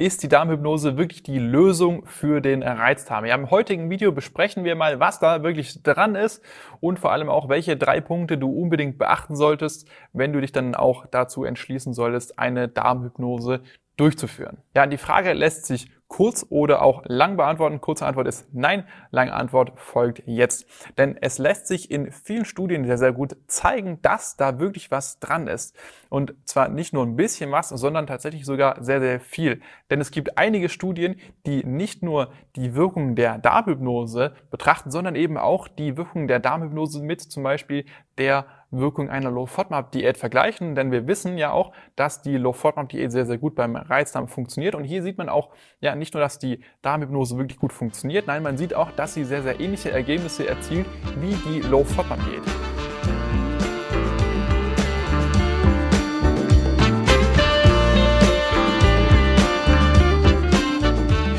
ist die Darmhypnose wirklich die Lösung für den Reizdarm? Ja, im heutigen Video besprechen wir mal, was da wirklich dran ist und vor allem auch, welche drei Punkte du unbedingt beachten solltest, wenn du dich dann auch dazu entschließen solltest, eine Darmhypnose durchzuführen. Ja, die Frage lässt sich kurz oder auch lang beantworten. Kurze Antwort ist nein, lange Antwort folgt jetzt. Denn es lässt sich in vielen Studien sehr, sehr gut zeigen, dass da wirklich was dran ist. Und zwar nicht nur ein bisschen was, sondern tatsächlich sogar sehr, sehr viel. Denn es gibt einige Studien, die nicht nur die Wirkung der Darmhypnose betrachten, sondern eben auch die Wirkung der Darmhypnose mit zum Beispiel der Wirkung einer Low-FODMAP-Diät vergleichen, denn wir wissen ja auch, dass die Low-FODMAP-Diät sehr, sehr gut beim Reizdarm funktioniert. Und hier sieht man auch, ja, nicht nur, dass die Darmhypnose wirklich gut funktioniert, nein, man sieht auch, dass sie sehr, sehr ähnliche Ergebnisse erzielt wie die Low-FODMAP-Diät.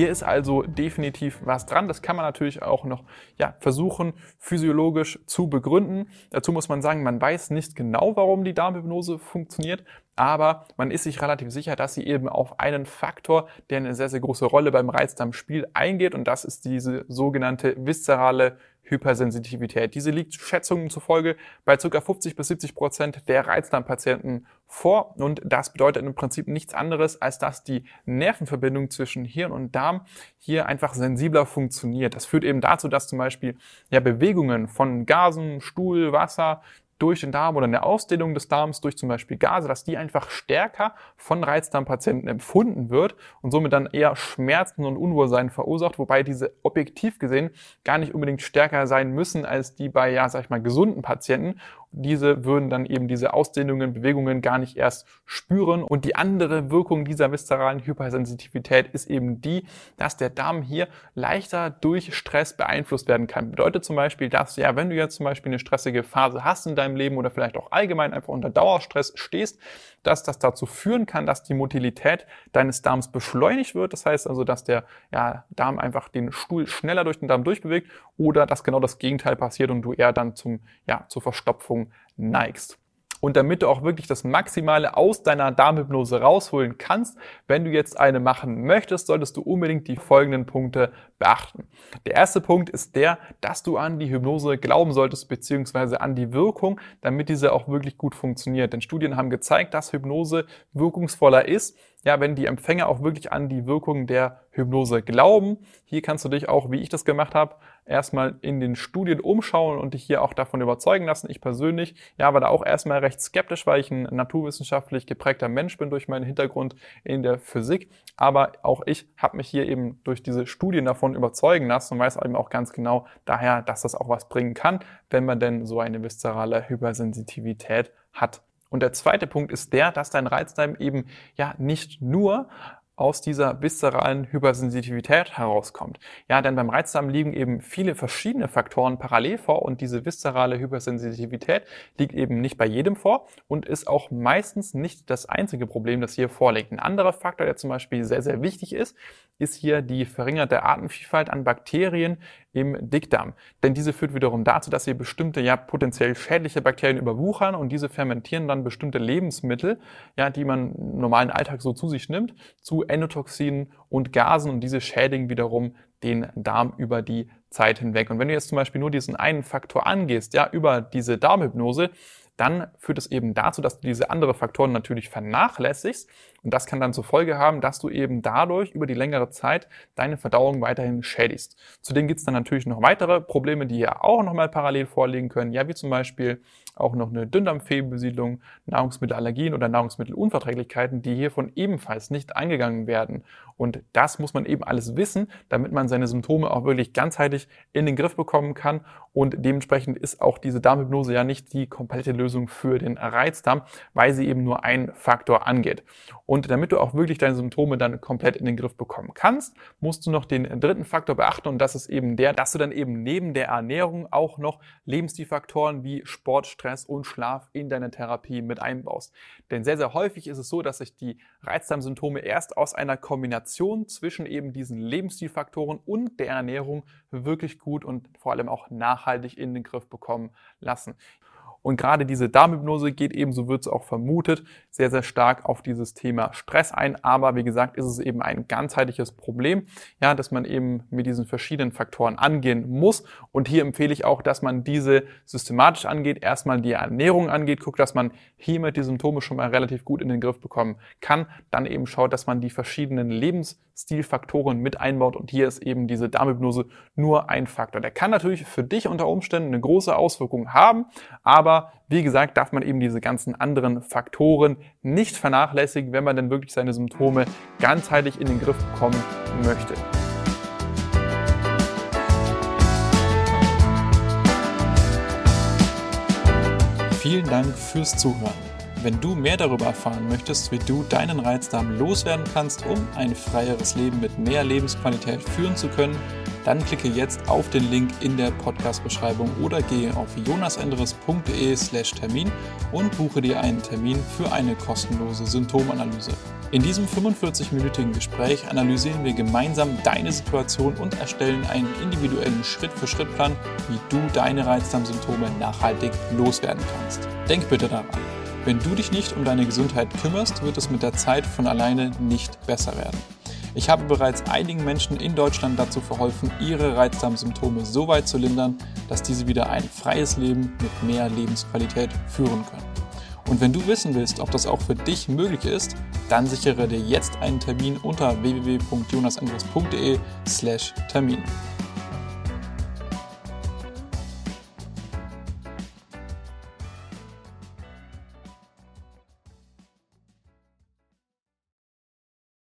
Hier ist also definitiv was dran. Das kann man natürlich auch noch ja, versuchen, physiologisch zu begründen. Dazu muss man sagen, man weiß nicht genau, warum die Darmhypnose funktioniert, aber man ist sich relativ sicher, dass sie eben auf einen Faktor, der eine sehr, sehr große Rolle beim Reizdarm spielt, eingeht und das ist diese sogenannte viszerale Hypersensitivität. Diese liegt Schätzungen zufolge bei ca. 50 bis 70 Prozent der Reizdarmpatienten vor und das bedeutet im Prinzip nichts anderes, als dass die Nervenverbindung zwischen Hirn und Darm hier einfach sensibler funktioniert. Das führt eben dazu, dass zum Beispiel ja, Bewegungen von Gasen, Stuhl, Wasser, durch den Darm oder eine Ausdehnung des Darms durch zum Beispiel Gase, dass die einfach stärker von Reizdarmpatienten empfunden wird und somit dann eher Schmerzen und Unwohlsein verursacht, wobei diese objektiv gesehen gar nicht unbedingt stärker sein müssen als die bei, ja, sag ich mal, gesunden Patienten diese würden dann eben diese Ausdehnungen, Bewegungen gar nicht erst spüren. Und die andere Wirkung dieser viszeralen Hypersensitivität ist eben die, dass der Darm hier leichter durch Stress beeinflusst werden kann. Bedeutet zum Beispiel, dass ja, wenn du jetzt zum Beispiel eine stressige Phase hast in deinem Leben oder vielleicht auch allgemein einfach unter Dauerstress stehst, dass das dazu führen kann, dass die Motilität deines Darms beschleunigt wird. Das heißt also, dass der ja, Darm einfach den Stuhl schneller durch den Darm durchbewegt oder dass genau das Gegenteil passiert und du eher dann zum, ja, zur Verstopfung neigst. Und damit du auch wirklich das Maximale aus deiner Darmhypnose rausholen kannst, wenn du jetzt eine machen möchtest, solltest du unbedingt die folgenden Punkte beachten. Der erste Punkt ist der, dass du an die Hypnose glauben solltest, beziehungsweise an die Wirkung, damit diese auch wirklich gut funktioniert. Denn Studien haben gezeigt, dass Hypnose wirkungsvoller ist, ja, wenn die Empfänger auch wirklich an die Wirkung der Hypnose glauben. Hier kannst du dich auch, wie ich das gemacht habe, erstmal in den Studien umschauen und dich hier auch davon überzeugen lassen. Ich persönlich, ja, war da auch erstmal recht skeptisch, weil ich ein naturwissenschaftlich geprägter Mensch bin durch meinen Hintergrund in der Physik. Aber auch ich habe mich hier eben durch diese Studien davon überzeugen lassen und weiß eben auch ganz genau daher, dass das auch was bringen kann, wenn man denn so eine viszerale Hypersensitivität hat. Und der zweite Punkt ist der, dass dein Reizdarm eben ja nicht nur aus dieser viszeralen Hypersensitivität herauskommt. Ja, denn beim Reizdarm liegen eben viele verschiedene Faktoren parallel vor und diese viszerale Hypersensitivität liegt eben nicht bei jedem vor und ist auch meistens nicht das einzige Problem, das hier vorliegt. Ein anderer Faktor, der zum Beispiel sehr, sehr wichtig ist, ist hier die verringerte Artenvielfalt an Bakterien im Dickdarm. Denn diese führt wiederum dazu, dass sie bestimmte ja potenziell schädliche Bakterien überwuchern und diese fermentieren dann bestimmte Lebensmittel, ja, die man im normalen Alltag so zu sich nimmt, zu Endotoxinen und Gasen und diese schädigen wiederum den Darm über die Zeit hinweg. Und wenn du jetzt zum Beispiel nur diesen einen Faktor angehst, ja, über diese Darmhypnose, dann führt es eben dazu, dass du diese anderen Faktoren natürlich vernachlässigst und das kann dann zur Folge haben, dass du eben dadurch über die längere Zeit deine Verdauung weiterhin schädigst. Zudem gibt es dann natürlich noch weitere Probleme, die ja auch nochmal parallel vorliegen können, ja wie zum Beispiel auch noch eine Dünndarmfehlbesiedlung, Nahrungsmittelallergien oder Nahrungsmittelunverträglichkeiten, die hiervon ebenfalls nicht eingegangen werden. Und das muss man eben alles wissen, damit man seine Symptome auch wirklich ganzheitlich in den Griff bekommen kann. Und dementsprechend ist auch diese Darmhypnose ja nicht die komplette Lösung für den Reizdarm, weil sie eben nur einen Faktor angeht. Und damit du auch wirklich deine Symptome dann komplett in den Griff bekommen kannst, musst du noch den dritten Faktor beachten und das ist eben der, dass du dann eben neben der Ernährung auch noch Lebensstilfaktoren wie Sport, Stress und Schlaf in deine Therapie mit einbaust. Denn sehr, sehr häufig ist es so, dass sich die Reizdarmsymptome erst aus einer Kombination zwischen eben diesen Lebensstilfaktoren und der Ernährung wirklich gut und vor allem auch nachhaltig in den Griff bekommen lassen. Und gerade diese Darmhypnose geht eben, so wird es auch vermutet, sehr, sehr stark auf dieses Thema Stress ein. Aber wie gesagt, ist es eben ein ganzheitliches Problem, ja, dass man eben mit diesen verschiedenen Faktoren angehen muss. Und hier empfehle ich auch, dass man diese systematisch angeht, erstmal die Ernährung angeht, guckt, dass man hiermit die Symptome schon mal relativ gut in den Griff bekommen kann. Dann eben schaut, dass man die verschiedenen Lebensstilfaktoren mit einbaut. Und hier ist eben diese Darmhypnose nur ein Faktor. Der kann natürlich für dich unter Umständen eine große Auswirkung haben, aber wie gesagt, darf man eben diese ganzen anderen Faktoren nicht vernachlässigen, wenn man dann wirklich seine Symptome ganzheitlich in den Griff bekommen möchte. Vielen Dank fürs Zuhören. Wenn du mehr darüber erfahren möchtest, wie du deinen Reizdarm loswerden kannst, um ein freieres Leben mit mehr Lebensqualität führen zu können, dann klicke jetzt auf den Link in der Podcast-Beschreibung oder gehe auf jonasendres.de/slash Termin und buche dir einen Termin für eine kostenlose Symptomanalyse. In diesem 45-minütigen Gespräch analysieren wir gemeinsam deine Situation und erstellen einen individuellen Schritt-für-Schritt-Plan, wie du deine Reizdarmsymptome nachhaltig loswerden kannst. Denk bitte daran. Wenn du dich nicht um deine Gesundheit kümmerst, wird es mit der Zeit von alleine nicht besser werden. Ich habe bereits einigen Menschen in Deutschland dazu verholfen, ihre Reizdarmsymptome so weit zu lindern, dass diese wieder ein freies Leben mit mehr Lebensqualität führen können. Und wenn du wissen willst, ob das auch für dich möglich ist, dann sichere dir jetzt einen Termin unter www.jonasandres.de/termin.